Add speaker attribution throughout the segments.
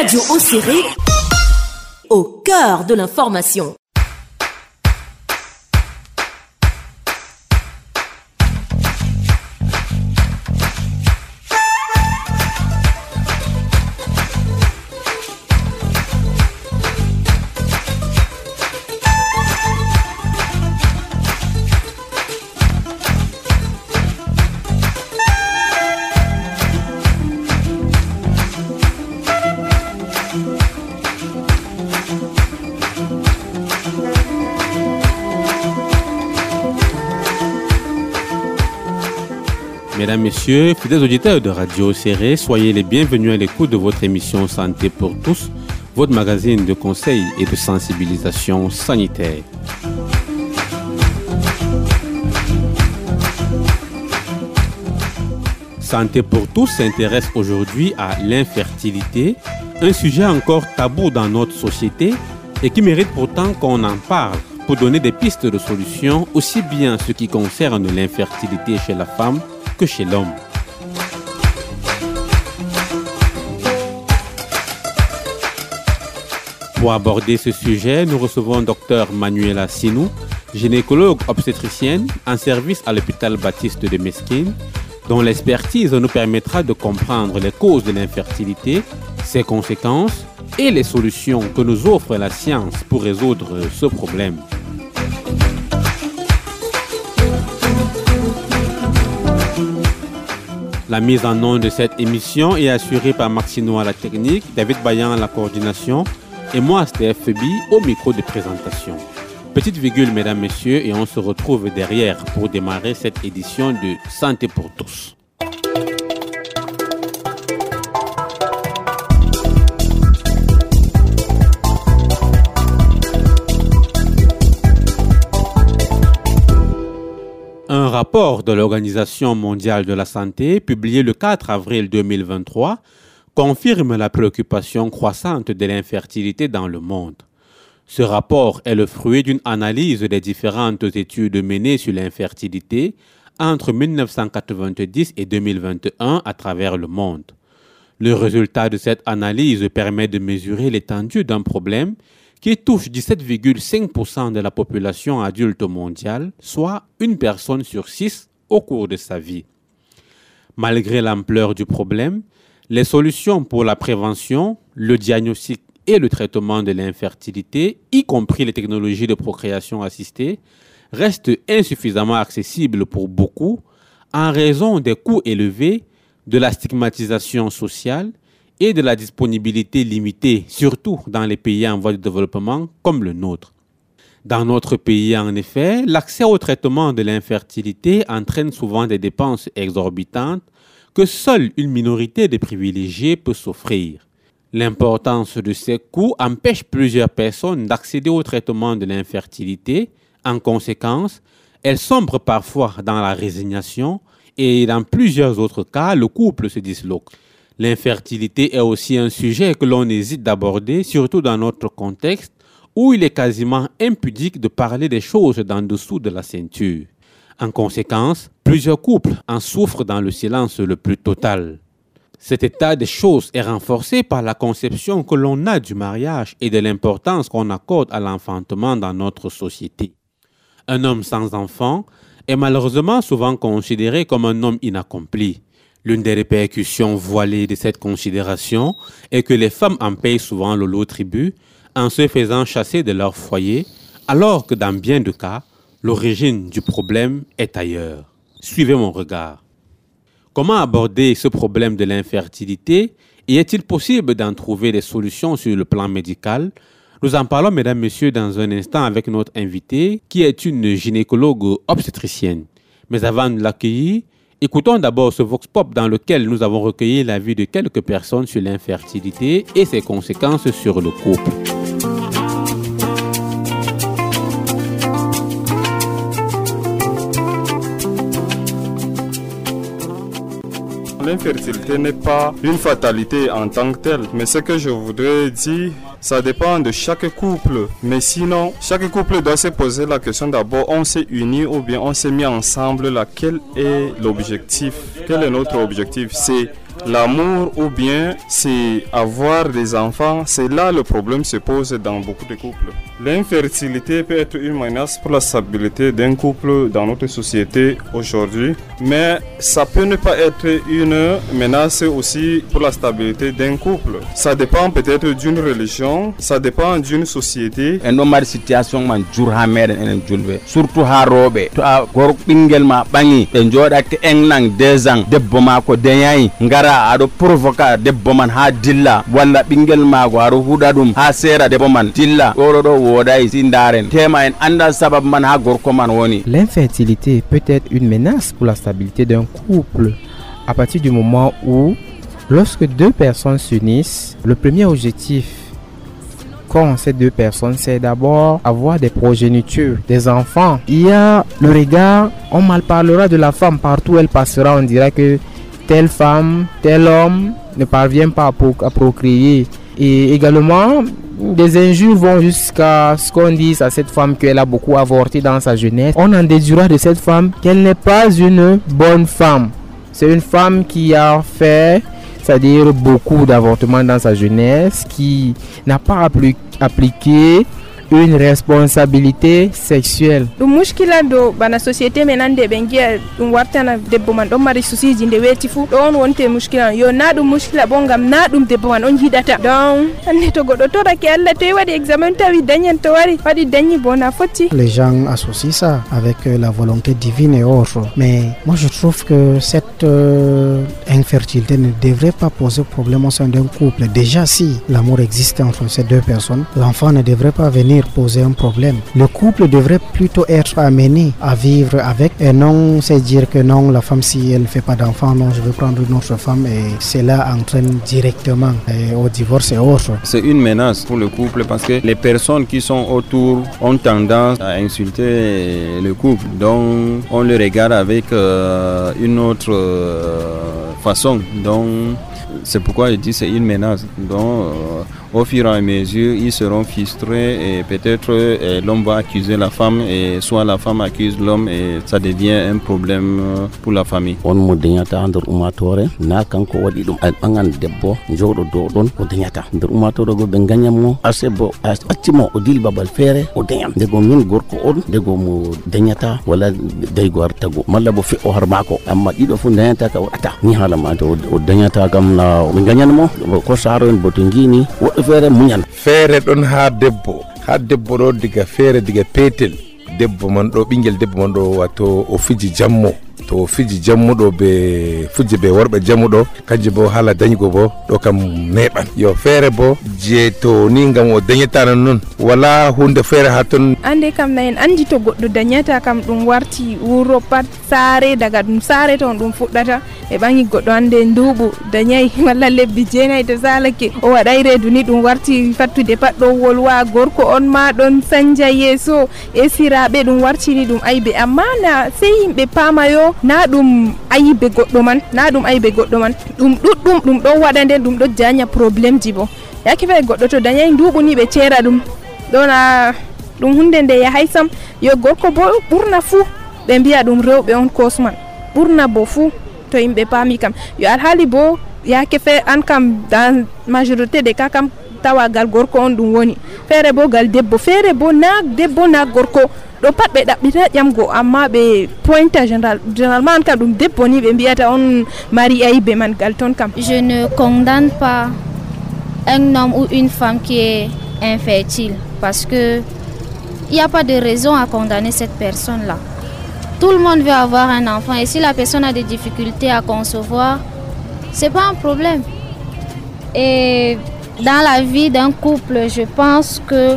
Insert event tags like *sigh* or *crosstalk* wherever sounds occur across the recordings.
Speaker 1: Radio Océré, au cœur de l'information.
Speaker 2: Messieurs, fidèles auditeurs de Radio Serré, soyez les bienvenus à l'écoute de votre émission Santé pour tous, votre magazine de conseils et de sensibilisation sanitaire. Santé pour tous s'intéresse aujourd'hui à l'infertilité, un sujet encore tabou dans notre société et qui mérite pourtant qu'on en parle pour donner des pistes de solutions aussi bien en ce qui concerne l'infertilité chez la femme chez l'homme. Pour aborder ce sujet, nous recevons Dr Manuela Sinou, gynécologue obstétricienne en service à l'hôpital Baptiste de Mesquine, dont l'expertise nous permettra de comprendre les causes de l'infertilité, ses conséquences et les solutions que nous offre la science pour résoudre ce problème. La mise en œuvre de cette émission est assurée par Maxino à la technique, David Bayan à la coordination et moi, Steph Febi, au micro de présentation. Petite virgule, mesdames, messieurs, et on se retrouve derrière pour démarrer cette édition de Santé pour tous. Un rapport de l'Organisation mondiale de la santé, publié le 4 avril 2023, confirme la préoccupation croissante de l'infertilité dans le monde. Ce rapport est le fruit d'une analyse des différentes études menées sur l'infertilité entre 1990 et 2021 à travers le monde. Le résultat de cette analyse permet de mesurer l'étendue d'un problème qui touche 17,5% de la population adulte mondiale, soit une personne sur six au cours de sa vie. Malgré l'ampleur du problème, les solutions pour la prévention, le diagnostic et le traitement de l'infertilité, y compris les technologies de procréation assistée, restent insuffisamment accessibles pour beaucoup en raison des coûts élevés, de la stigmatisation sociale et de la disponibilité limitée, surtout dans les pays en voie de développement comme le nôtre. Dans notre pays, en effet, l'accès au traitement de l'infertilité entraîne souvent des dépenses exorbitantes que seule une minorité de privilégiés peut s'offrir. L'importance de ces coûts empêche plusieurs personnes d'accéder au traitement de l'infertilité. En conséquence, elles sombrent parfois dans la résignation et dans plusieurs autres cas, le couple se disloque. L'infertilité est aussi un sujet que l'on hésite d'aborder, surtout dans notre contexte où il est quasiment impudique de parler des choses d'en dessous de la ceinture. En conséquence, plusieurs couples en souffrent dans le silence le plus total. Cet état des choses est renforcé par la conception que l'on a du mariage et de l'importance qu'on accorde à l'enfantement dans notre société. Un homme sans enfant est malheureusement souvent considéré comme un homme inaccompli. L'une des répercussions voilées de cette considération est que les femmes en payent souvent le lot tribut en se faisant chasser de leur foyer, alors que dans bien de cas, l'origine du problème est ailleurs. Suivez mon regard. Comment aborder ce problème de l'infertilité et est-il possible d'en trouver des solutions sur le plan médical? Nous en parlons, mesdames, messieurs, dans un instant avec notre invitée, qui est une gynécologue obstétricienne. Mais avant de l'accueillir, écoutons d'abord ce Vox Pop dans lequel nous avons recueilli l'avis de quelques personnes sur l'infertilité et ses conséquences sur le couple.
Speaker 3: L'infertilité n'est pas une fatalité en tant que telle, mais ce que je voudrais dire, ça dépend de chaque couple. Mais sinon, chaque couple doit se poser la question d'abord, on s'est unis ou bien on s'est mis ensemble quel est l'objectif? Quel est notre objectif? C'est l'amour ou bien c'est avoir des enfants, c'est là le problème se pose dans beaucoup de couples. L'infertilité peut être une menace pour la stabilité d'un couple dans notre société aujourd'hui, mais ça peut ne pas être une menace aussi pour la stabilité d'un couple. Ça dépend peut-être d'une religion, ça dépend d'une société.
Speaker 4: situation surtout a ma deux ans man man
Speaker 5: L'infertilité peut être une menace pour la stabilité d'un couple. À partir du moment où, lorsque deux personnes s'unissent, le premier objectif qu'ont ces deux personnes, c'est d'abord avoir des progénitures, des enfants. Il y a le regard, on mal parlera de la femme partout où elle passera, on dira que telle femme, tel homme ne parvient pas à, pro- à procréer. Et également, des injures vont jusqu'à ce qu'on dise à cette femme qu'elle a beaucoup avorté dans sa jeunesse. On en déduira de cette femme qu'elle n'est pas une bonne femme. C'est une femme qui a fait, c'est-à-dire beaucoup d'avortements dans sa jeunesse, qui n'a pas appli- appliqué une responsabilité sexuelle.
Speaker 6: ɗum muskila do bana société men hande ɓe giya ɗum wartana debbo man ɗon mari susiji nde weeti fuu ɗo on wonte muskila yo na ɗum muskila bo gam na ɗum debbo man on yiɗata donc hande to goɗɗo torake allah to waɗi examen tawi dañan to wari waɗi dañi bo na fotti
Speaker 7: Les gens associent ça avec euh, la volonté divine et autres. Mais moi, je trouve que cette euh, infertilité ne devrait pas poser problème au sein d'un couple. Déjà, si l'amour existe entre ces deux personnes, l'enfant ne devrait pas venir poser un problème. Le couple devrait plutôt être amené à vivre avec et non c'est dire que non, la femme, si elle ne fait pas d'enfant, non, je vais prendre une autre femme et cela entraîne directement euh, au divorce et autres.
Speaker 4: c'est une menace pour le couple parce que les personnes qui sont autour ont tendance à insulter le couple. Donc on le regarde avec euh, une autre euh, façon. Donc c'est pourquoi je dis c'est une menace. Donc euh, au fur et à mesure, ils seront frustrés et peut-être euh, l'homme va accuser la femme et soit la femme accuse l'homme et ça devient un problème euh, pour la famille.
Speaker 8: on to feere muñan.
Speaker 9: Feere ɗon ha debbo. Ha debbo ɗo diga feere diga petel debbo man ɗo ɓinguel debbo man ɗo wato o fiji jammo to fiji jammuɗo be fujje be worɓe jammuɗo kanjum bo haala dañgo bo ɗo kam neɓan yo feere bo je to ni gam o dañetano noon wala hunde feere ha toon
Speaker 6: ande kam na en andi to goɗɗo dañata kam ɗum warti wuro pat saare daga ɗum saare toon ɗum fuɗɗata e ɓangi goɗɗo hande nduuɓu dañayi *laughs* walla lebbi jeenayi to salake o waɗay reedu ni ɗum warti fattude pat ɗo wolwa gorko on ma ɗon sanja yeeso e siraɓe ɗum wartini ɗum aybe. Amma na sey yimɓe pamayo na ɗum ayibe goɗɗo man na ɗum ayibe goɗɗo man. Ɗum ɗuɗɗum ɗum ɗon waɗa nden ɗum ɗo jaña probléme ji bo. Yake fawi goɗɗo to dañayi nduɓu ni ɓe ceera ɗum. Ɗona ɗum hunde nde yahay sam. Yo gorko bo ɓurna fuu ɓe mbiya ɗum rewɓe on kosman. Ɓurna bo fuu to yimɓe paami kam. Yo alhaali bo yake fe an kam dans majorité des cas kam tawagal gorko on ɗum woni. Feere bo gal debbo. Feere bo na debbo na gorko.
Speaker 10: Je ne condamne pas un homme ou une femme qui est infertile parce que il n'y a pas de raison à condamner cette personne-là. Tout le monde veut avoir un enfant et si la personne a des difficultés à concevoir, c'est pas un problème. Et dans la vie d'un couple, je pense que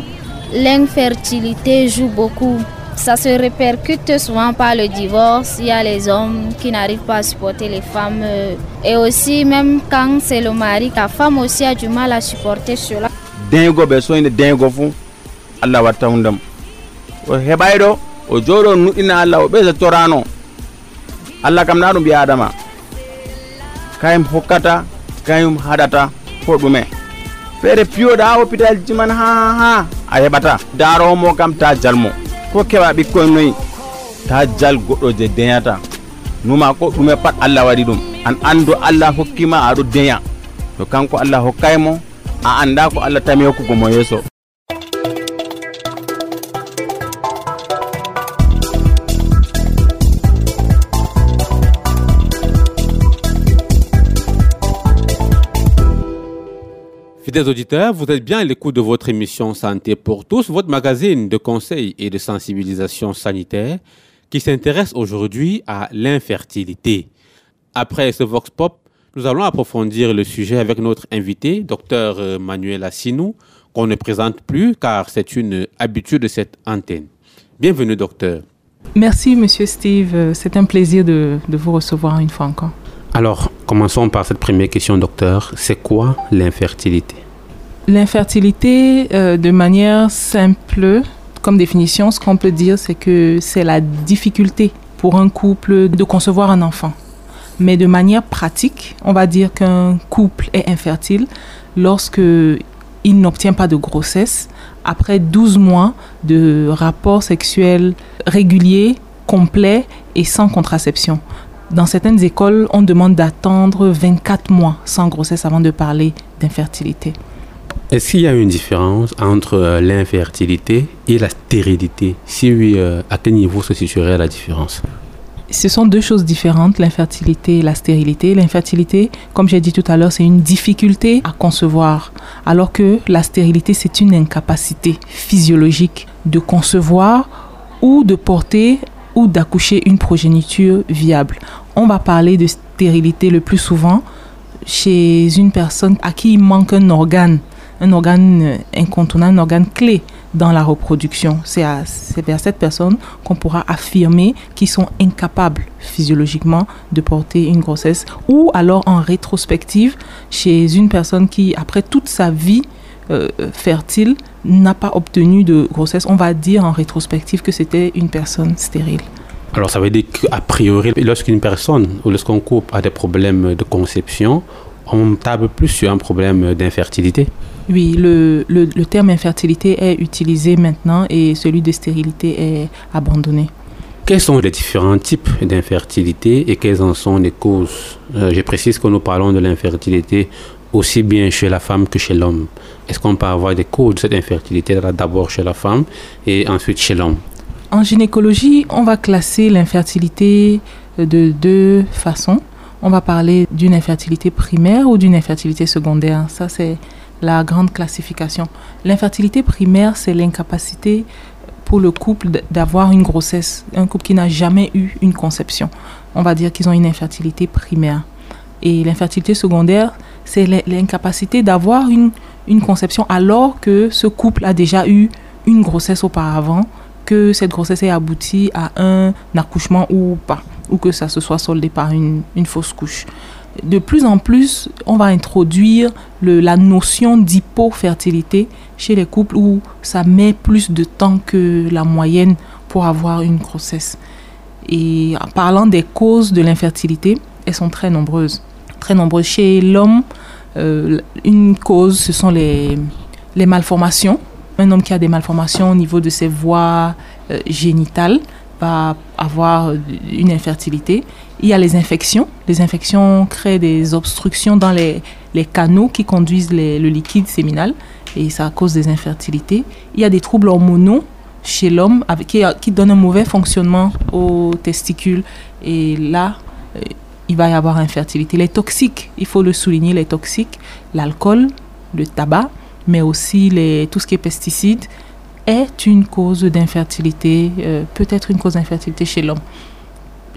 Speaker 10: l'infertilité joue beaucoup. Ça se répercute souvent par le divorce. Il y a les hommes qui n'arrivent pas à supporter les femmes. Et aussi, même quand c'est le mari, la femme aussi a du mal à supporter cela.
Speaker 4: deego ɓe soyde deego fuu allah watta hundem o heɓayɗo o jooɗo nuɗɗina allah o ɓeysa torano allah kam na ɗum mbiya adama kayum hokkata kayum haɗata ko ɗume feere piyoɗa ha hôpital ji man. Ha ha a heɓata daromo kam ta jalmo ko keɓa ɓikkoye noyi ta jal goɗɗo je deñata numa ko ɗume pat allah waɗi ɗum. An andu allah hokkima aɗo deya. To kanko allah hokkaymo a anda ko allah tami hokkugo mo yeeso
Speaker 11: Fidèles auditeurs, vous êtes bien à l'écoute de votre émission Santé pour tous, votre magazine de conseils et de sensibilisation sanitaire qui s'intéresse aujourd'hui à l'infertilité. Après ce Vox Pop, nous allons approfondir le sujet avec notre invité, Dr Manuel Assinou, qu'on ne présente plus car c'est une habitude de cette antenne. Bienvenue, docteur.
Speaker 12: Merci, monsieur Steve. C'est un plaisir de, de vous recevoir une fois encore.
Speaker 11: Alors, commençons par cette première question, docteur. C'est quoi l'infertilité?
Speaker 12: L'infertilité, euh, de manière simple, comme définition, ce qu'on peut dire, c'est que c'est la difficulté pour un couple de concevoir un enfant. Mais de manière pratique, on va dire qu'un couple est infertile lorsque il n'obtient pas de grossesse après 12 mois de rapports sexuels réguliers, complets et sans contraception. Dans certaines écoles, on demande d'attendre 24 mois sans grossesse avant de parler d'infertilité.
Speaker 11: Est-ce qu'il y a une différence entre euh, l'infertilité et la stérilité? Si oui, euh, à quel niveau se situerait la différence?
Speaker 12: Ce sont deux choses différentes, l'infertilité et la stérilité. L'infertilité, comme j'ai dit tout à l'heure, c'est une difficulté à concevoir, alors que la stérilité, c'est une incapacité physiologique de concevoir ou de porter ou d'accoucher une progéniture viable. On va parler de stérilité le plus souvent chez une personne à qui il manque un organe, un organe incontournable, un organe clé dans la reproduction. C'est vers cette personne qu'on pourra affirmer qu'ils sont incapables physiologiquement de porter une grossesse ou alors en rétrospective chez une personne qui, après toute sa vie euh, fertile, n'a pas obtenu de grossesse. On va dire en rétrospective que c'était une personne stérile.
Speaker 11: Alors ça veut dire qu'a priori, lorsqu'une personne ou lorsqu'un couple a des problèmes de conception, on table plus sur un problème d'infertilité
Speaker 12: Oui, le, le, le, terme infertilité est utilisé maintenant et celui de stérilité est abandonné.
Speaker 11: Quels sont les différents types d'infertilité et quelles en sont les causes? Euh, Je précise que nous parlons de l'infertilité aussi bien chez la femme que chez l'homme. Est-ce qu'on peut avoir des causes de cette infertilité d'abord chez la femme et ensuite chez l'homme?
Speaker 12: En gynécologie, on va classer l'infertilité de deux façons. On va parler d'une infertilité primaire ou d'une infertilité secondaire. Ça, c'est la grande classification. L'infertilité primaire, c'est l'incapacité pour le couple d'avoir une grossesse, un couple qui n'a jamais eu une conception. On va dire qu'ils ont une infertilité primaire. Et l'infertilité secondaire, c'est l'incapacité d'avoir une, une conception alors que ce couple a déjà eu une grossesse auparavant, que cette grossesse ait abouti à un accouchement ou pas, ou que ça se soit soldé par une, une fausse couche. De plus en plus, on va introduire la notion d'hypofertilité chez les couples où ça met plus de temps que la moyenne pour avoir une grossesse. Et en parlant des causes de l'infertilité, elles sont très nombreuses. Très nombreuses. Chez l'homme, euh, une cause, ce sont les, les malformations. Un homme qui a des malformations au niveau de ses voies euh, génitales va avoir une infertilité. Il y a les infections. Les infections créent des obstructions dans les, canaux qui conduisent le liquide séminal et ça cause des infertilités. Il y a des troubles hormonaux chez l'homme qui, donnent un mauvais fonctionnement aux testicules et là, euh, il va y avoir infertilité. Les toxiques, il faut le souligner, les toxiques, l'alcool, le tabac, mais aussi tout ce qui est pesticides, est une cause d'infertilité, euh, peut-être une cause d'infertilité chez l'homme.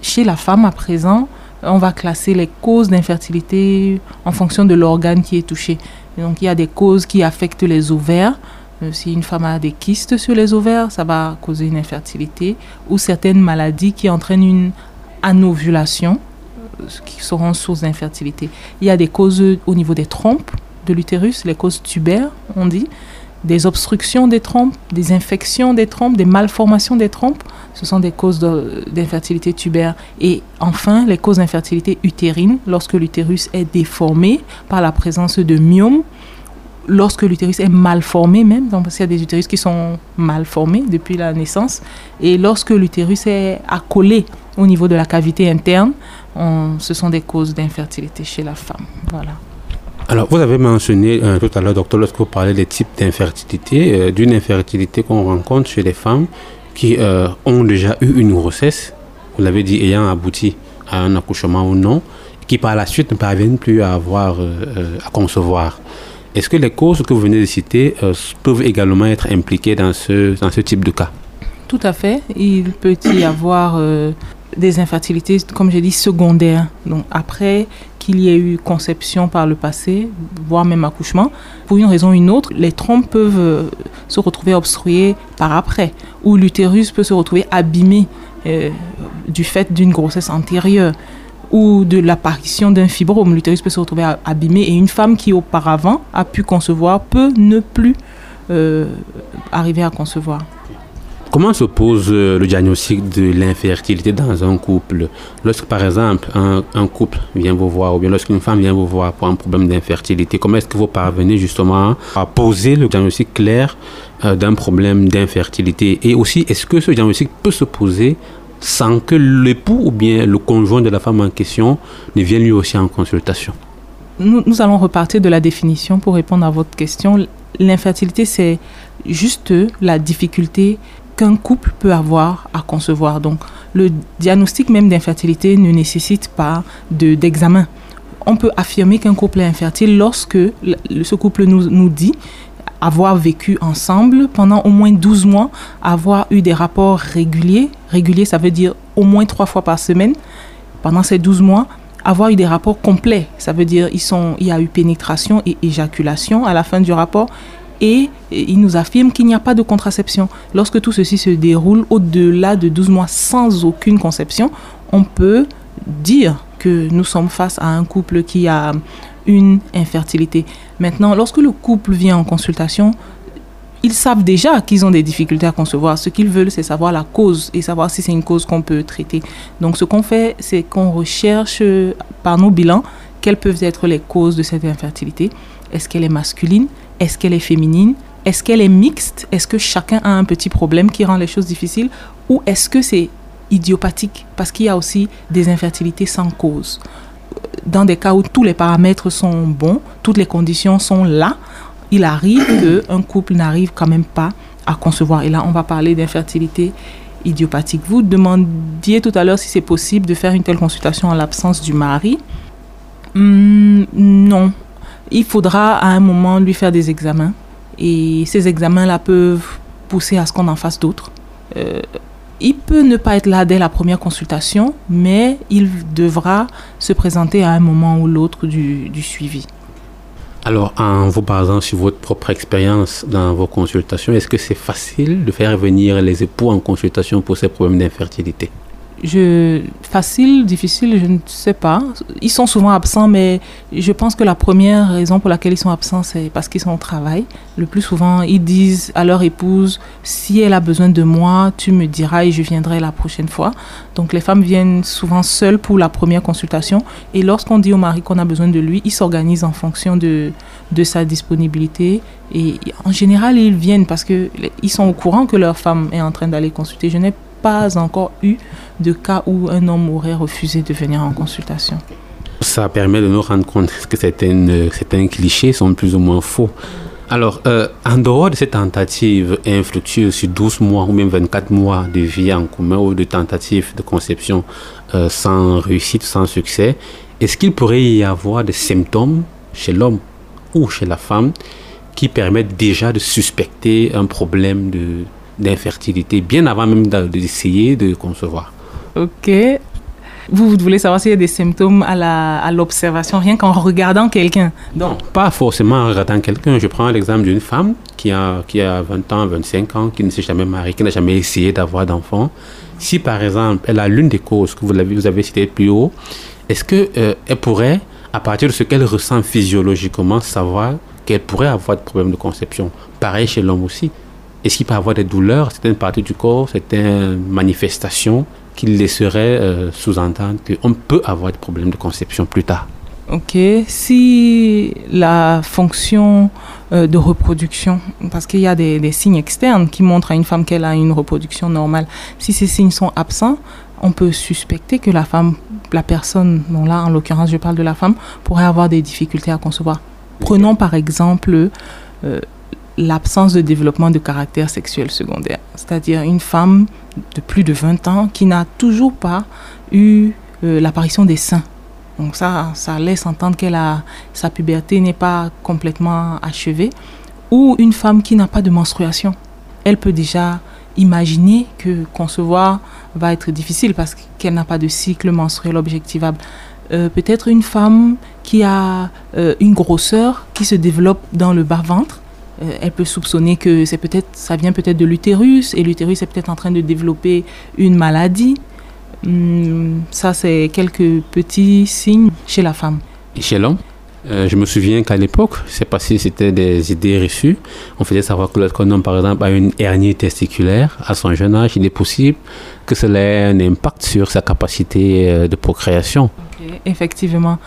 Speaker 12: Chez la femme, à présent, on va classer les causes d'infertilité en fonction de l'organe qui est touché. Donc il y a des causes qui affectent les ovaires. Euh, si une femme a des kystes sur les ovaires, ça va causer une infertilité. Ou certaines maladies qui entraînent une anovulation, qui seront source d'infertilité. Il y a des causes au niveau des trompes de l'utérus, les causes tubaires, on dit, des obstructions des trompes, des infections des trompes, des malformations des trompes. Ce sont des causes d'infertilité tubaire. Et enfin, les causes d'infertilité utérine, lorsque l'utérus est déformé par la présence de myomes, lorsque l'utérus est mal formé même, donc parce qu'il y a des utérus qui sont mal formés depuis la naissance, et lorsque l'utérus est accolé au niveau de la cavité interne, ce sont des causes d'infertilité chez la femme. Voilà.
Speaker 11: Alors, vous avez mentionné euh, tout à l'heure, docteur, lorsque vous parlez des types d'infertilité, euh, d'une infertilité qu'on rencontre chez les femmes qui euh, ont déjà eu une grossesse, vous l'avez dit, ayant abouti à un accouchement ou non, qui par la suite ne parviennent plus à avoir, à concevoir. Est-ce que les causes que vous venez de citer peuvent également être impliquées dans ce, dans ce type de cas?
Speaker 12: Tout à fait. Il peut y avoir des infertilités, comme j'ai dit, secondaires. Donc après qu'il y ait eu conception par le passé, voire même accouchement, pour une raison ou une autre, les trompes peuvent euh, se retrouver obstruées par après, ou l'utérus peut se retrouver abîmé euh, du fait d'une grossesse antérieure ou de l'apparition d'un fibrome. L'utérus peut se retrouver abîmé et une femme qui auparavant a pu concevoir peut ne plus euh, arriver à concevoir.
Speaker 11: Comment se pose euh, le diagnostic de l'infertilité dans un couple? Lorsque, par exemple, un, couple vient vous voir, ou bien lorsqu'une femme vient vous voir pour un problème d'infertilité, comment est-ce que vous parvenez justement à poser le diagnostic clair euh, d'un problème d'infertilité? Et aussi, est-ce que ce diagnostic peut se poser sans que l'époux ou bien le conjoint de la femme en question ne vienne lui aussi en consultation?
Speaker 12: Nous, nous allons repartir de la définition pour répondre à votre question. L'infertilité, c'est juste la difficulté qu'un couple peut avoir à concevoir. Donc, le diagnostic même d'infertilité ne nécessite pas d'examen. On peut affirmer qu'un couple est infertile lorsque ce couple nous, nous dit avoir vécu ensemble pendant au moins 12 mois, avoir eu des rapports réguliers. Réguliers, ça veut dire au moins trois fois par semaine pendant ces 12 mois. Avoir eu des rapports complets, ça veut dire il y a eu pénétration et éjaculation à la fin du rapport et il nous affirme qu'il n'y a pas de contraception. Lorsque tout ceci se déroule au-delà de 12 mois sans aucune conception, on peut dire que nous sommes face à un couple qui a une infertilité. Maintenant, lorsque le couple vient en consultation, ils savent déjà qu'ils ont des difficultés à concevoir. Ce qu'ils veulent, c'est savoir la cause et savoir si c'est une cause qu'on peut traiter. Donc, ce qu'on fait, c'est qu'on recherche par nos bilans quelles peuvent être les causes de cette infertilité. Est-ce qu'elle est masculine? Est-ce qu'elle est féminine? Est-ce qu'elle est mixte? Est-ce que chacun a un petit problème qui rend les choses difficiles? Ou est-ce que c'est idiopathique? Parce qu'il y a aussi des infertilités sans cause. Dans des cas où tous les paramètres sont bons, toutes les conditions sont là, il arrive qu'un couple n'arrive quand même pas à concevoir. Et là, on va parler d'infertilité idiopathique. Vous demandiez tout à l'heure si c'est possible de faire une telle consultation en l'absence du mari. Hmm, non, il faudra à un moment lui faire des examens. Et ces examens-là peuvent pousser à ce qu'on en fasse d'autres. Euh, il peut ne pas être là dès la première consultation, mais il devra se présenter à un moment ou l'autre du, du suivi.
Speaker 11: Alors, en vous basant sur votre propre expérience dans vos consultations, est-ce que c'est facile de faire venir les époux en consultation pour ces problèmes d'infertilité?
Speaker 12: Facile, difficile, je ne sais pas. Ils sont souvent absents, mais je pense que la première raison pour laquelle ils sont absents, c'est parce qu'ils sont au travail. Le plus souvent, ils disent à leur épouse, si elle a besoin de moi, tu me diras et je viendrai la prochaine fois. Donc les femmes viennent souvent seules pour la première consultation. Et lorsqu'on dit au mari qu'on a besoin de lui, il s'organise en fonction de, de sa disponibilité. Et en général, ils viennent parce qu'ils sont au courant que leur femme est en train d'aller consulter. Je n'ai pas encore eu de cas où un homme aurait refusé de venir en consultation.
Speaker 11: Ça permet de nous rendre compte que certains, certains clichés sont plus ou moins faux. Alors, euh, en dehors de cette tentative infructueuse sur 12 mois ou même 24 mois de vie en commun ou de tentative de conception euh, sans réussite, sans succès, est-ce qu'il pourrait y avoir des symptômes chez l'homme ou chez la femme qui permettent déjà de suspecter un problème de, d'infertilité bien avant même d'essayer de concevoir.
Speaker 12: Ok. Vous, vous voulez savoir s'il y a des symptômes à l'observation, rien qu'en regardant quelqu'un?
Speaker 11: Non, pas forcément en regardant quelqu'un. Je prends l'exemple d'une femme qui a, qui a 20 ans, 25 ans, qui ne s'est jamais mariée, qui n'a jamais essayé d'avoir d'enfant. Si par exemple, elle a l'une des causes que vous avez, vous avez citées plus haut, est-ce qu'elle euh, elle pourrait, à partir de ce qu'elle ressent physiologiquement, savoir qu'elle pourrait avoir des problèmes de conception? Pareil chez l'homme aussi. Est-ce qu'il peut avoir des douleurs, certaines parties du corps, certaines manifestations qui laisseraient euh, sous-entendre qu'on peut avoir des problèmes de conception plus tard.
Speaker 12: Ok, si la fonction euh, de reproduction, parce qu'il y a des, signes externes qui montrent à une femme qu'elle a une reproduction normale, si ces signes sont absents, on peut suspecter que la femme, la personne, là en l'occurrence je parle de la femme, pourrait avoir des difficultés à concevoir. Prenons par exemple euh, l'absence de développement de caractère sexuel secondaire, c'est-à-dire une femme de plus de 20 ans qui n'a toujours pas eu euh, l'apparition des seins. Donc ça, ça laisse entendre que sa puberté n'est pas complètement achevée. Ou une femme qui n'a pas de menstruation. Elle peut déjà imaginer que concevoir va être difficile parce qu'elle n'a pas de cycle menstruel objectivable. Euh, peut-être une femme qui a euh, une grosseur qui se développe dans le bas-ventre. Euh, elle peut soupçonner que c'est peut-être, ça vient peut-être de l'utérus et l'utérus est peut-être en train de développer une maladie. Hmm, ça, c'est quelques petits signes chez la femme.
Speaker 11: Et chez l'homme? Euh, je me souviens qu'à l'époque, c'est passé, c'était des idées reçues. On faisait savoir que lorsqu'un homme, par exemple, a une hernie testiculaire à son jeune âge, il est possible que cela ait un impact sur sa capacité euh, de procréation.
Speaker 12: Effectivement.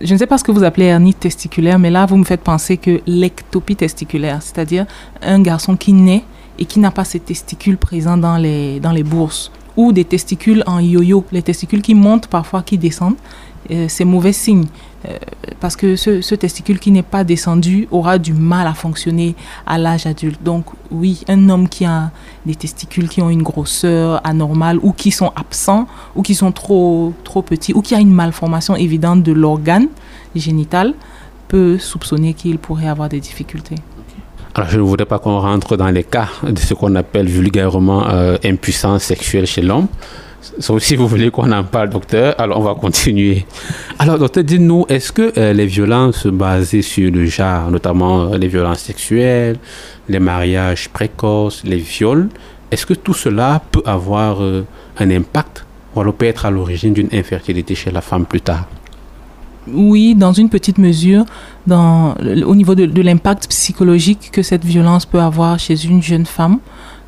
Speaker 12: Je ne sais pas ce que vous appelez hernie testiculaire, mais là, vous me faites penser que l'ectopie testiculaire, c'est-à-dire un garçon qui naît et qui n'a pas ses testicules présents dans les, dans les bourses, ou des testicules en yo-yo, les testicules qui montent parfois, qui descendent, euh, c'est mauvais signe. Euh, parce que ce, testicule qui n'est pas descendu aura du mal à fonctionner à l'âge adulte. Donc oui, un homme qui a des testicules qui ont une grosseur anormale ou qui sont absents ou qui sont trop, trop petits ou qui a une malformation évidente de l'organe génital peut soupçonner qu'il pourrait avoir des difficultés.
Speaker 11: Alors, je ne voudrais pas qu'on rentre dans les cas de ce qu'on appelle vulgairement euh, impuissance sexuelle chez l'homme. Si vous voulez qu'on en parle, docteur, alors on va continuer. Alors, docteur, dites-nous, est-ce que euh, les violences basées sur le genre, notamment euh, les violences sexuelles, les mariages précoces, les viols, est-ce que tout cela peut avoir euh, un impact? Ou alors peut être à l'origine d'une infertilité chez la femme plus tard?
Speaker 12: Oui, dans une petite mesure, au niveau de l'impact psychologique que cette violence peut avoir chez une jeune femme.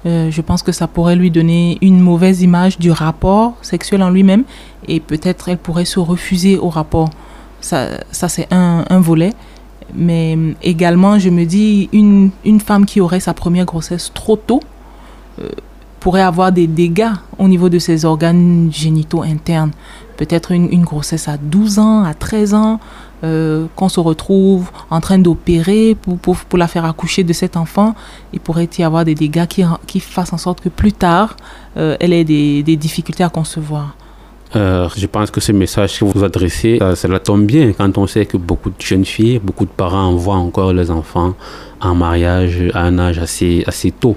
Speaker 12: Euh, je pense que ça pourrait lui donner une mauvaise image du rapport sexuel en lui-même et peut-être elle pourrait se refuser au rapport. Ça, ça c'est un, volet. Mais également, je me dis, une, une, femme qui aurait sa première grossesse trop tôt euh, pourrait avoir des dégâts au niveau de ses organes génitaux internes. Peut-être une grossesse à 12 ans, à 13 ans, euh, qu'on se retrouve en train d'opérer pour, pour, la faire accoucher de cet enfant, il pourrait y avoir des dégâts qui, qui fassent en sorte que plus tard, euh, elle ait des, des, difficultés à concevoir.
Speaker 11: Euh, je pense que ce message que vous adressez, cela tombe bien quand on sait que beaucoup de jeunes filles, beaucoup de parents envoient encore leurs enfants en mariage à un âge assez, assez tôt.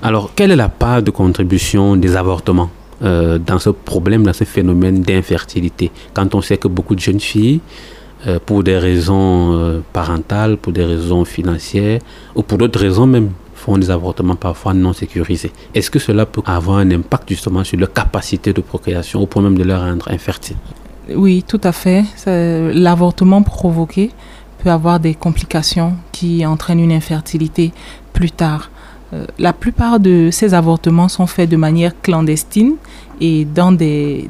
Speaker 11: Alors, quelle est la part de contribution des avortements dans ce problème, dans ce phénomène d'infertilité? Quand on sait que beaucoup de jeunes filles euh, pour des raisons euh, parentales, pour des raisons financières ou pour d'autres raisons même font des avortements parfois non sécurisés. Est-ce que cela peut avoir un impact justement sur leur capacité de procréation au point même de leur rendre infertile
Speaker 12: Oui, tout à fait. L'avortement provoqué peut avoir des complications qui entraînent une infertilité plus tard. Euh, la plupart de ces avortements sont faits de manière clandestine et dans des,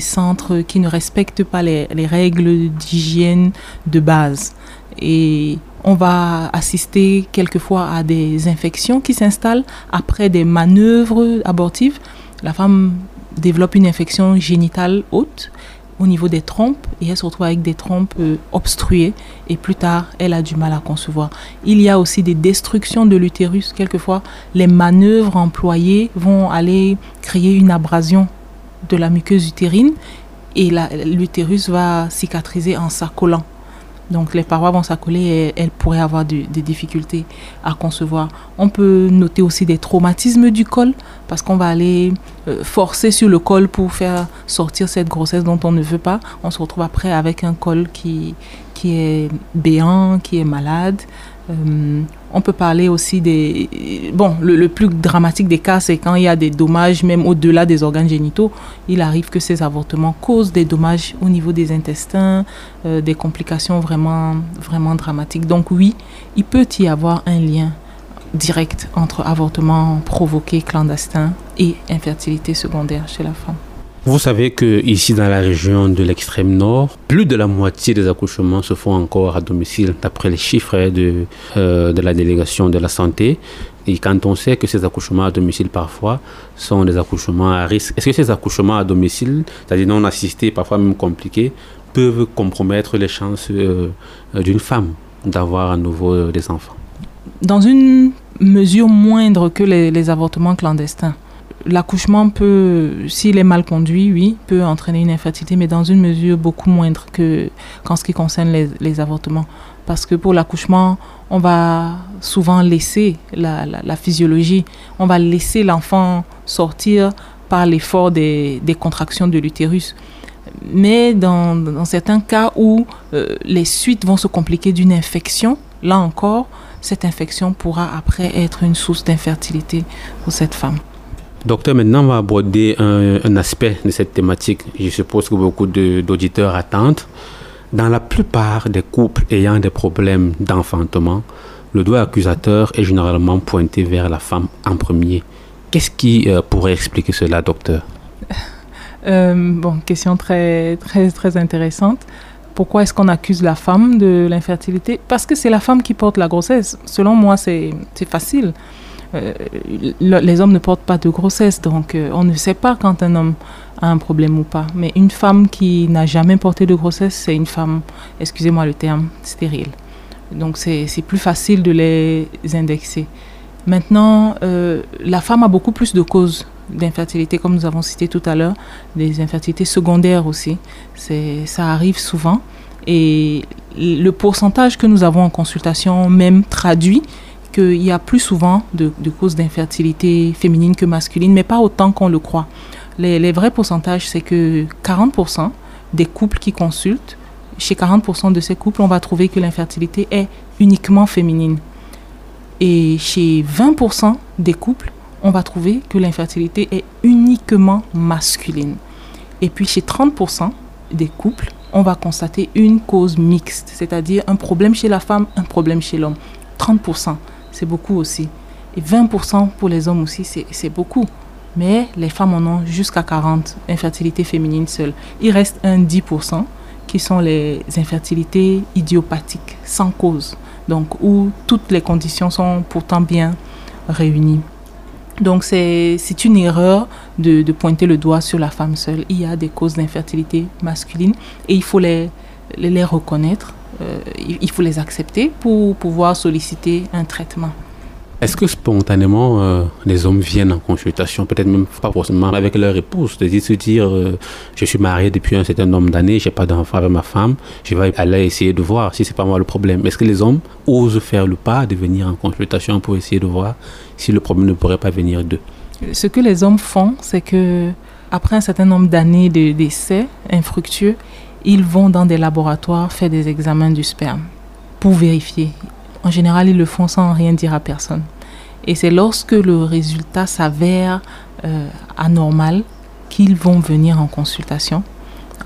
Speaker 12: centres qui ne respectent pas les, les règles d'hygiène de base. Et on va assister quelquefois à des infections qui s'installent après des manœuvres abortives. La femme développe une infection génitale haute au niveau des trompes et elle se retrouve avec des trompes euh, obstruées et plus tard elle a du mal à concevoir. Il y a aussi des destructions de l'utérus. Quelquefois les manœuvres employées vont aller créer une abrasion de la muqueuse utérine et l'utérus va cicatriser en s'accolant. Donc les parois vont s'accoler et elles pourraient avoir des difficultés à concevoir. On peut noter aussi des traumatismes du col parce qu'on va aller euh, forcer sur le col pour faire sortir cette grossesse dont on ne veut pas. On se retrouve après avec un col qui, qui est béant, qui est malade. Euh, on peut parler aussi des... Bon, le, plus dramatique des cas, c'est quand il y a des dommages, même au-delà des organes génitaux. Il arrive que ces avortements causent des dommages au niveau des intestins, euh, des complications vraiment, vraiment dramatiques. Donc oui, il peut y avoir un lien direct entre avortement provoqué clandestin et infertilité secondaire chez la femme.
Speaker 11: Vous savez que ici dans la région de l'extrême nord, plus de la moitié des accouchements se font encore à domicile, d'après les chiffres de, euh, de la délégation de la santé. Et quand on sait que ces accouchements à domicile parfois sont des accouchements à risque, est-ce que ces accouchements à domicile, c'est-à-dire non assistés, parfois même compliqués, peuvent compromettre les chances euh, d'une femme d'avoir à nouveau euh, des enfants?
Speaker 12: Dans une mesure moindre que les avortements clandestins. L'accouchement peut, s'il est mal conduit, oui, peut entraîner une infertilité, mais dans une mesure beaucoup moindre que qu'en ce qui concerne les, avortements. Parce que pour l'accouchement, on va souvent laisser la, physiologie, on va laisser l'enfant sortir par l'effort des, contractions de l'utérus mais dans, dans, certains cas où euh, les suites vont se compliquer d'une infection, là encore, cette infection pourra après être une source d'infertilité pour cette femme.
Speaker 11: Docteur, maintenant on va aborder un, aspect de cette thématique. Je suppose que beaucoup d'auditeurs attendent. Dans la plupart des couples ayant des problèmes d'enfantement, le doigt accusateur est généralement pointé vers la femme en premier. Qu'est-ce qui euh, pourrait expliquer cela, docteur?
Speaker 12: Euh, bon, question très, très, très intéressante. Pourquoi est-ce qu'on accuse la femme de l'infertilité? Parce que c'est la femme qui porte la grossesse. Selon moi, c'est facile. Euh, les hommes ne portent pas de grossesse, donc euh, on ne sait pas quand un homme a un problème ou pas. Mais une femme qui n'a jamais porté de grossesse, c'est une femme, excusez-moi le terme, stérile. Donc c'est plus facile de les indexer. Maintenant, euh, la femme a beaucoup plus de causes d'infertilité, comme nous avons cité tout à l'heure, des infertilités secondaires aussi. Ça arrive souvent. Et le pourcentage que nous avons en consultation même traduit qu'il y a plus souvent de, causes d'infertilité féminine que masculine, mais pas autant qu'on le croit. Les vrais pourcentages, c'est que 40% des couples qui consultent, chez 40% de ces couples, on va trouver que l'infertilité est uniquement féminine. Et chez 20% des couples, on va trouver que l'infertilité est uniquement masculine. Et puis chez 30% des couples, on va constater une cause mixte, c'est-à-dire un problème chez la femme, un problème chez l'homme. 30%, c'est beaucoup aussi. Et 20% pour les hommes aussi, c'est beaucoup. Mais les femmes en ont jusqu'à 40, infertilité féminine seule. Il reste un 10% qui sont les infertilités idiopathiques, sans cause. Donc, où toutes les conditions sont pourtant bien réunies. Donc c'est une erreur de, de, pointer le doigt sur la femme seule. Il y a des causes d'infertilité masculine et il faut les, les, les reconnaître, euh, il faut les accepter pour pouvoir solliciter un traitement.
Speaker 11: Est-ce que spontanément euh, les hommes viennent en consultation, peut-être même pas forcément avec leur épouse, de se dire euh, je suis marié depuis un certain nombre d'années, j'ai pas d'enfant avec ma femme, je vais aller essayer de voir si c'est pas moi le problème. Est-ce que les hommes osent faire le pas de venir en consultation pour essayer de voir si le problème ne pourrait pas venir d'eux?
Speaker 12: Ce que les hommes font, c'est que après un certain nombre d'années d'essais de, infructueux, ils vont dans des laboratoires faire des examens du sperme pour vérifier en général, ils le font sans rien dire à personne. Et c'est lorsque le résultat s'avère euh, anormal qu'ils vont venir en consultation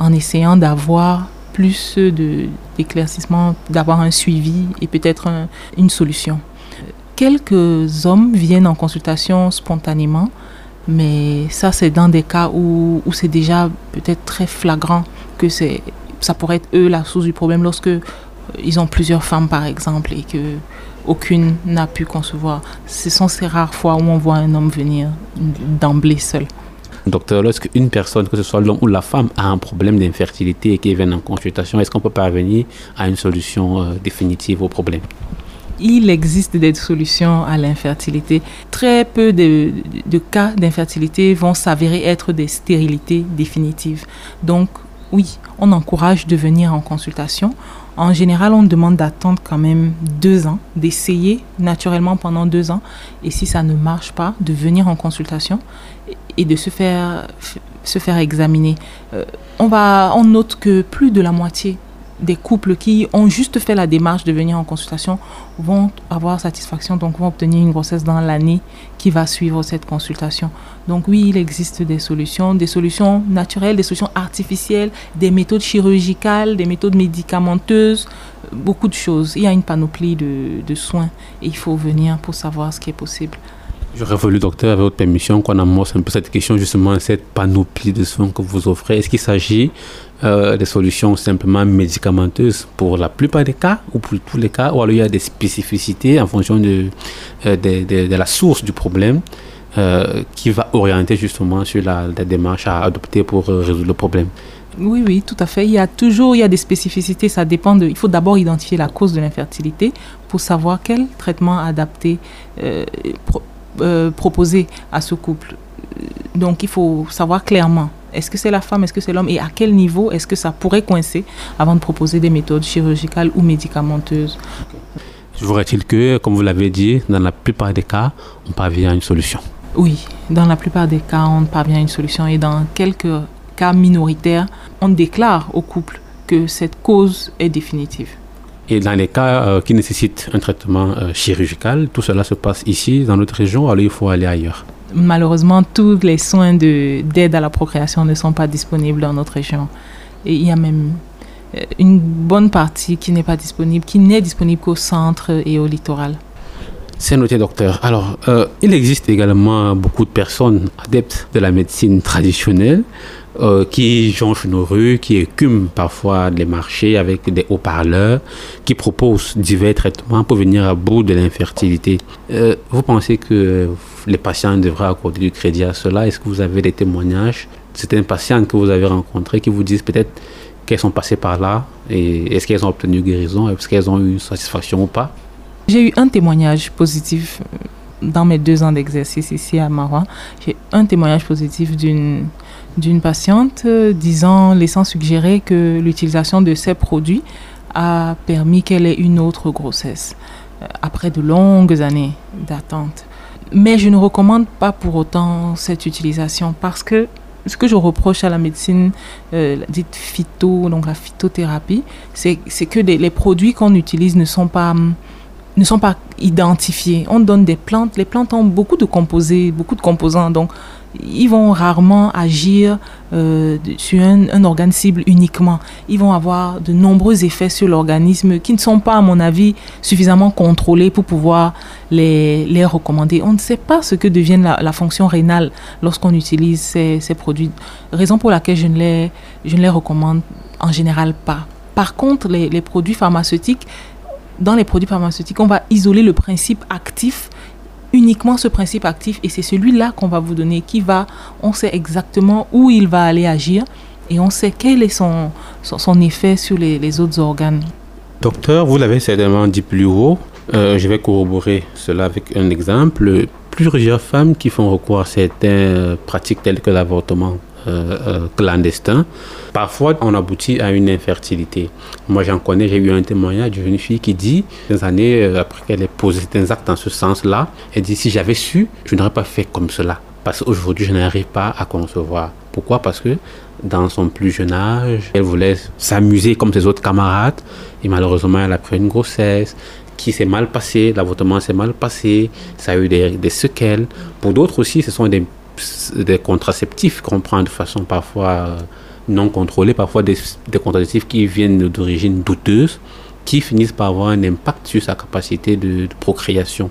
Speaker 12: en essayant d'avoir plus d'éclaircissement, d'avoir un suivi et peut-être un, une solution. Quelques hommes viennent en consultation spontanément, mais ça c'est dans des cas où c'est déjà peut-être très flagrant que ça pourrait être eux la source du problème lorsque ils ont plusieurs femmes par exemple et que aucune n'a pu concevoir. Ce sont ces rares fois où on voit un homme venir d'emblée seul.
Speaker 11: Docteur, lorsqu'une personne, que ce soit l'homme ou la femme, a un problème d'infertilité et qui vient en consultation, est-ce qu'on peut parvenir à une solution euh, définitive au problème?
Speaker 12: Il existe des solutions à l'infertilité. Très peu de, de cas d'infertilité vont s'avérer être des stérilités définitives. Donc, oui, on encourage de venir en consultation. En général, on demande d'attendre quand même deux ans, d'essayer naturellement pendant deux ans. Et si ça ne marche pas, de venir en consultation et de se faire, examiner. Euh, on note que plus de la moitié des couples qui ont juste fait la démarche de venir en consultation vont avoir satisfaction, donc vont obtenir une grossesse dans l'année qui va suivre cette consultation. Donc oui, il existe des solutions, des solutions naturelles, des solutions artificielles, des méthodes chirurgicales, des méthodes médicamenteuses, beaucoup de choses. Il y a une panoplie de, soins et il faut venir pour savoir ce qui est possible.
Speaker 11: J'aurais voulu, docteur, avec votre permission, qu'on amorce un peu cette question, justement, cette panoplie de soins que vous offrez. Est-ce qu'il s'agit euh, des solutions simplement médicamenteuses pour la plupart des cas ou pour tous les cas, ou alors il y a des spécificités en fonction de, euh, de, la source du problème euh, qui va orienter justement sur la, démarche à adopter pour résoudre le problème?
Speaker 12: Oui, oui, tout à fait. Il y a toujours il y a des spécificités. Ça dépend de. Il faut d'abord identifier la cause de l'infertilité pour savoir quel traitement adapté euh, proposer à ce couple. Donc, il faut savoir clairement est-ce que c'est la femme, est-ce que c'est l'homme et à quel niveau est-ce que ça pourrait coincer avant de proposer des méthodes chirurgicales ou médicamenteuses?
Speaker 11: Toujours est-il que, comme vous l'avez dit, dans la plupart des cas, on parvient à une solution?
Speaker 12: Oui, dans la plupart des cas, on parvient à une solution et dans quelques cas minoritaires, on déclare au couple que cette cause est définitive.
Speaker 11: Et dans les cas euh, qui nécessitent un traitement euh, chirurgical, tout cela se passe ici, dans notre région, alors il faut aller ailleurs.
Speaker 12: Malheureusement, tous les soins de- d'aide à la procréation ne sont pas disponibles dans notre région. Et il y a même euh, une bonne partie qui n'est pas disponible, qui n'est disponible qu'au centre et au littoral.
Speaker 11: C'est noté, docteur. Alors, euh, il existe également beaucoup de personnes adeptes de la médecine traditionnelle euh, qui jonchent nos rues, qui écument parfois les marchés avec des haut-parleurs, qui proposent divers traitements pour venir à bout de l'infertilité. Euh, vous pensez que les patients devraient accorder du crédit à cela? Est-ce que vous avez des témoignages? Certaines patientes que vous avez rencontrées qui vous disent peut-être qu'elles sont passées par là et est-ce qu'elles ont obtenu guérison? Est-ce qu'elles ont eu satisfaction ou pas?
Speaker 12: J'ai eu un témoignage positif euh, dans mes deux ans d'exercice ici à Marois. J'ai un témoignage positif d'une d'une patiente euh, disant, laissant suggérer que l'utilisation de ces produits a permis qu'elle ait une autre grossesse euh, après de longues années d'attente. Mais je ne recommande pas pour autant cette utilisation parce que ce que je reproche à la médecine euh, dite phyto, donc la phytothérapie, c'est que les produits qu'on utilise ne sont pas ne sont pas identifiés. On donne des plantes. Les plantes ont beaucoup de composés, beaucoup de composants. Donc, ils vont rarement agir euh, sur un, un organe cible uniquement. Ils vont avoir de nombreux effets sur l'organisme qui ne sont pas, à mon avis, suffisamment contrôlés pour pouvoir les, les recommander. On ne sait pas ce que devient la, fonction rénale lorsqu'on utilise ces, produits. Raison pour laquelle je ne les, je ne les recommande en général pas. Par contre, les produits pharmaceutiques, dans les produits pharmaceutiques, on va isoler le principe actif, uniquement ce principe actif, et c'est celui-là qu'on va vous donner, qui va, on sait exactement où il va aller agir, et on sait quel est son, effet sur les, autres organes.
Speaker 11: Docteur, vous l'avez certainement dit plus haut. Euh, je vais corroborer cela avec un exemple. Plusieurs femmes qui font recours à certaines pratiques telles que l'avortement euh, euh, clandestin, parfois on aboutit à une infertilité. Moi j'en connais, j'ai eu un témoignage d'une fille qui dit, des années euh, après qu'elle ait posé certains actes dans ce sens-là, elle dit si j'avais su, je n'aurais pas fait comme cela. Parce qu'aujourd'hui, je n'arrive pas à concevoir. Pourquoi? Parce que dans son plus jeune âge, elle voulait s'amuser comme ses autres camarades. Et malheureusement, elle a pris une grossesse qui s'est mal passée. L'avortement s'est mal passé. Ça a eu des, des séquelles. Pour d'autres aussi, ce sont des, des contraceptifs qu'on prend de façon parfois euh, non contrôlée. Parfois des, contraceptifs qui viennent d'origine douteuse, qui finissent par avoir un impact sur sa capacité de, de procréation.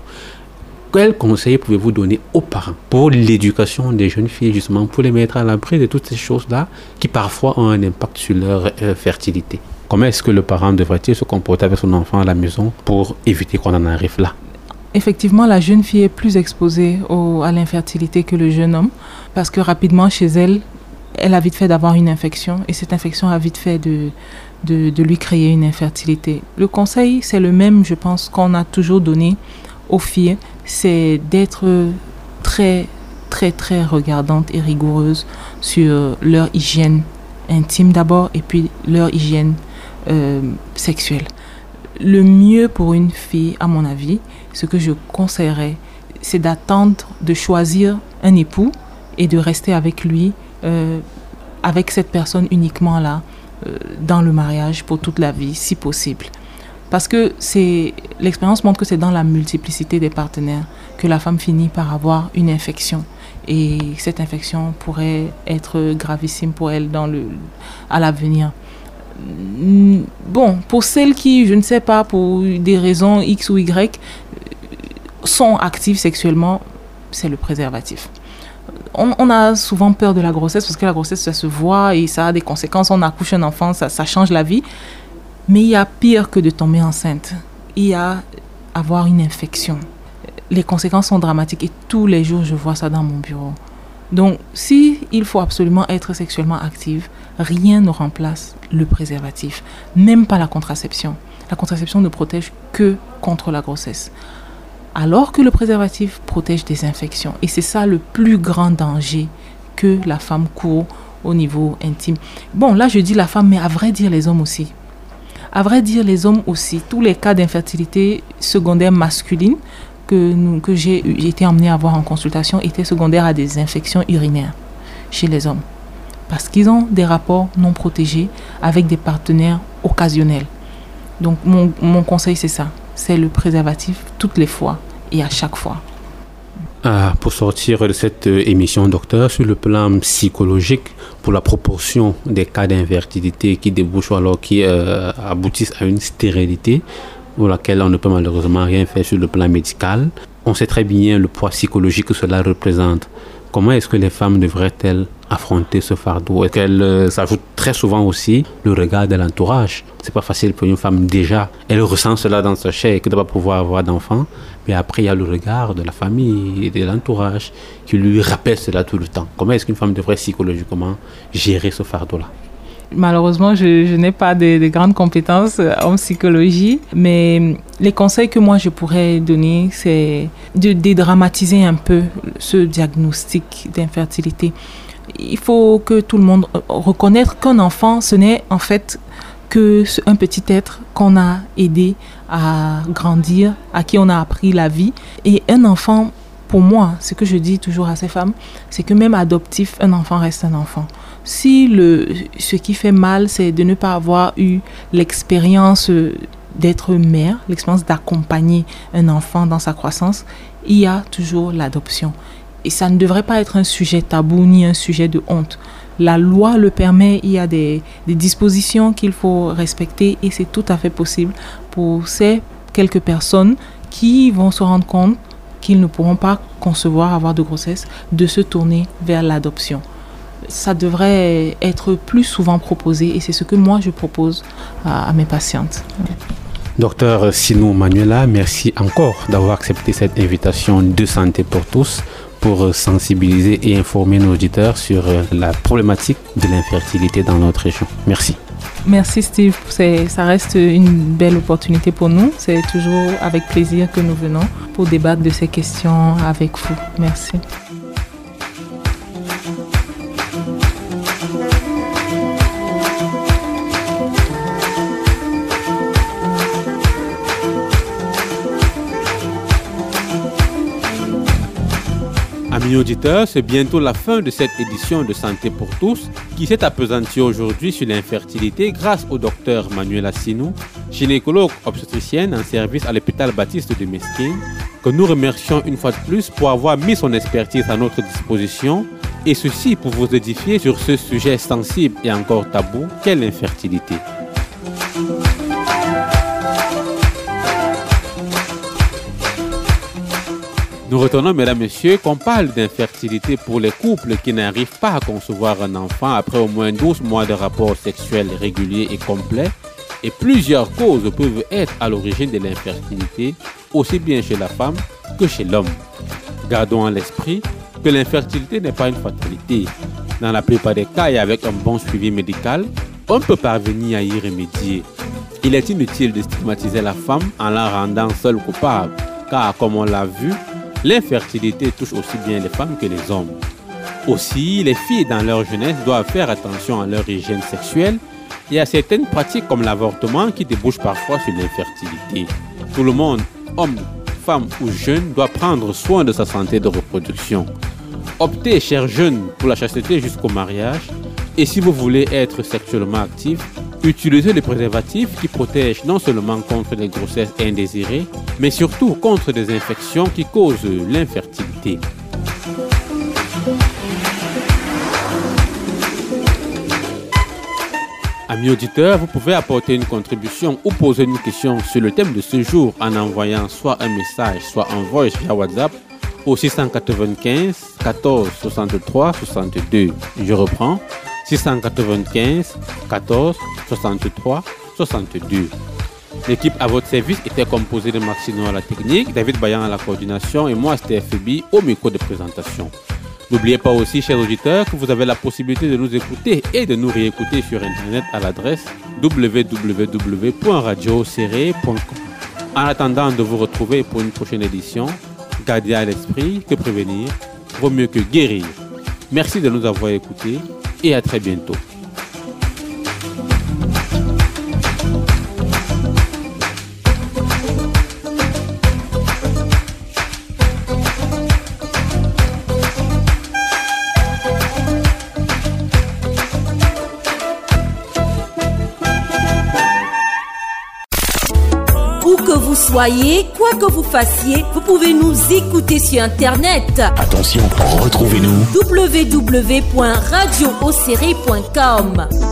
Speaker 11: Quel conseil pouvez-vous donner aux parents pour l'éducation des jeunes filles, justement, pour les mettre à l'abri de toutes ces choses-là qui parfois ont un impact sur leur euh, fertilité? Comment est-ce que le parent devrait-il se comporter avec son enfant à la maison pour éviter qu'on en arrive là?
Speaker 12: Effectivement, la jeune fille est plus exposée à l'infertilité que le jeune homme, parce que rapidement chez elle, elle a vite fait d'avoir une infection, et cette infection a vite fait de lui créer une infertilité. Le conseil, c'est le même, je pense, qu'on a toujours donné aux filles, c'est d'être très, très, très regardante et rigoureuse sur leur hygiène intime d'abord, et puis leur hygiène euh, sexuelle. Le mieux pour une fille, à mon avis, ce que je conseillerais, c'est d'attendre de choisir un époux et de rester avec lui, euh, avec cette personne uniquement là, euh, dans le mariage pour toute la vie, si possible. Parce que l'expérience montre que c'est dans la multiplicité des partenaires que la femme finit par avoir une infection. Et cette infection pourrait être gravissime pour elle dans le, à l'avenir. Mm, Bon, pour celles qui, je ne sais pas, pour des raisons X ou Y, sont actives sexuellement, c'est le préservatif. On, a souvent peur de la grossesse parce que la grossesse, ça se voit et ça a des conséquences. On accouche un enfant, ça, ça change la vie. Mais il y a pire que de tomber enceinte. Il y a avoir une infection. Les conséquences sont dramatiques et tous les jours, je vois ça dans mon bureau. Donc, si il faut absolument être sexuellement active, rien ne remplace le préservatif, même pas la contraception. La contraception ne protège que contre la grossesse. Alors que le préservatif protège des infections. Et c'est ça le plus grand danger que la femme court au niveau intime. Bon, là je dis la femme, mais à vrai dire les hommes aussi. À vrai dire les hommes aussi. Tous les cas d'infertilité secondaire masculine que, j'ai été emmenée à voir en consultation étaient secondaires à des infections urinaires chez les hommes. Parce qu'ils ont des rapports non protégés avec des partenaires occasionnels. Donc mon, conseil c'est ça, c'est le préservatif toutes les fois et à chaque fois.
Speaker 2: Ah, pour sortir de cette euh, émission, docteur, sur le plan psychologique, pour la proportion des cas d'infertilité qui débouchent ou alors qui euh, aboutissent à une stérilité, pour laquelle on ne peut malheureusement rien faire sur le plan médical, on sait très bien le poids psychologique que cela représente. Comment est-ce que les femmes devraient-elles affronter ce fardeau Est-ce qu'elles euh, s'ajoutent très souvent aussi le regard de l'entourage C'est pas facile pour une femme déjà. Elle ressent cela dans sa chair que de ne pas pouvoir avoir d'enfants. Mais après, il y a le regard de la famille et de l'entourage qui lui rappelle cela tout le temps. Comment est-ce qu'une femme devrait psychologiquement gérer ce fardeau-là?
Speaker 12: Malheureusement, je, n'ai pas de, grandes compétences en psychologie, mais les conseils que moi je pourrais donner, c'est de dédramatiser un peu ce diagnostic d'infertilité. Il faut que tout le monde reconnaisse qu'un enfant, ce n'est en fait que un petit être qu'on a aidé à grandir, à qui on a appris la vie. Et un enfant, pour moi, ce que je dis toujours à ces femmes, c'est que même adoptif, un enfant reste un enfant si le, ce qui fait mal, c'est de ne pas avoir eu l'expérience d'être mère, l'expérience d'accompagner un enfant dans sa croissance, il y a toujours l'adoption. Et ça ne devrait pas être un sujet tabou ni un sujet de honte. La loi le permet, il y a des, dispositions qu'il faut respecter et c'est tout à fait possible pour ces quelques personnes qui vont se rendre compte qu'ils ne pourront pas concevoir, avoir de grossesse, de se tourner vers l'adoption ça devrait être plus souvent proposé et c'est ce que moi je propose à, mes patientes.
Speaker 2: Docteur Sinou Manuela, merci encore d'avoir accepté cette invitation de santé pour tous pour sensibiliser et informer nos auditeurs sur euh, la problématique de l'infertilité dans notre région. Merci.
Speaker 12: Merci Steve, ça reste une belle opportunité pour nous. C'est toujours avec plaisir que nous venons pour débattre de ces questions avec vous. Merci.
Speaker 2: Auditeurs, c'est bientôt la fin de cette édition de Santé pour tous qui s'est appesantie aujourd'hui sur l'infertilité grâce au docteur Manuel Assinou, gynécologue obstétricienne en service à l'hôpital Baptiste de Mesquine, que nous remercions une fois de plus pour avoir mis son expertise à notre disposition et ceci pour vous édifier sur ce sujet sensible et encore tabou qu'est l'infertilité. Nous retournons, mesdames, messieurs, qu'on parle d'infertilité pour les couples qui n'arrivent pas à concevoir un enfant après au moins 12 mois de rapports sexuels réguliers et complets. Et plusieurs causes peuvent être à l'origine de l'infertilité, aussi bien chez la femme que chez l'homme. Gardons à l'esprit que l'infertilité n'est pas une fatalité. Dans la plupart des cas et avec un bon suivi médical, on peut parvenir à y remédier. Il est inutile de stigmatiser la femme en la rendant seule coupable, car comme on l'a vu, L'infertilité touche aussi bien les femmes que les hommes. Aussi, les filles dans leur jeunesse doivent faire attention à leur hygiène sexuelle et à certaines pratiques comme l'avortement qui débouchent parfois sur l'infertilité. Tout le monde, homme, femme ou jeune, doit prendre soin de sa santé de reproduction. Optez, chers jeunes, pour la chasteté jusqu'au mariage. Et si vous voulez être sexuellement actif, Utilisez les préservatifs qui protègent non seulement contre les grossesses indésirées, mais surtout contre des infections qui causent l'infertilité. Amis auditeurs, vous pouvez apporter une contribution ou poser une question sur le thème de ce jour en envoyant soit un message, soit un voice via WhatsApp au 695 14 63 62. Je reprends 695 14 63 62. L'équipe à votre service était composée de Maxino à la technique, David Bayan à la coordination et moi, Steph au micro de présentation. N'oubliez pas aussi, chers auditeurs, que vous avez la possibilité de nous écouter et de nous réécouter sur Internet à l'adresse www.radioserré.com. En attendant de vous retrouver pour une prochaine édition, gardez à l'esprit que prévenir vaut mieux que guérir. Merci de nous avoir écoutés et à très bientôt.
Speaker 1: Soyez, quoi que vous fassiez, vous pouvez nous écouter sur Internet.
Speaker 13: Attention, retrouvez-nous
Speaker 1: www.radioocéré.com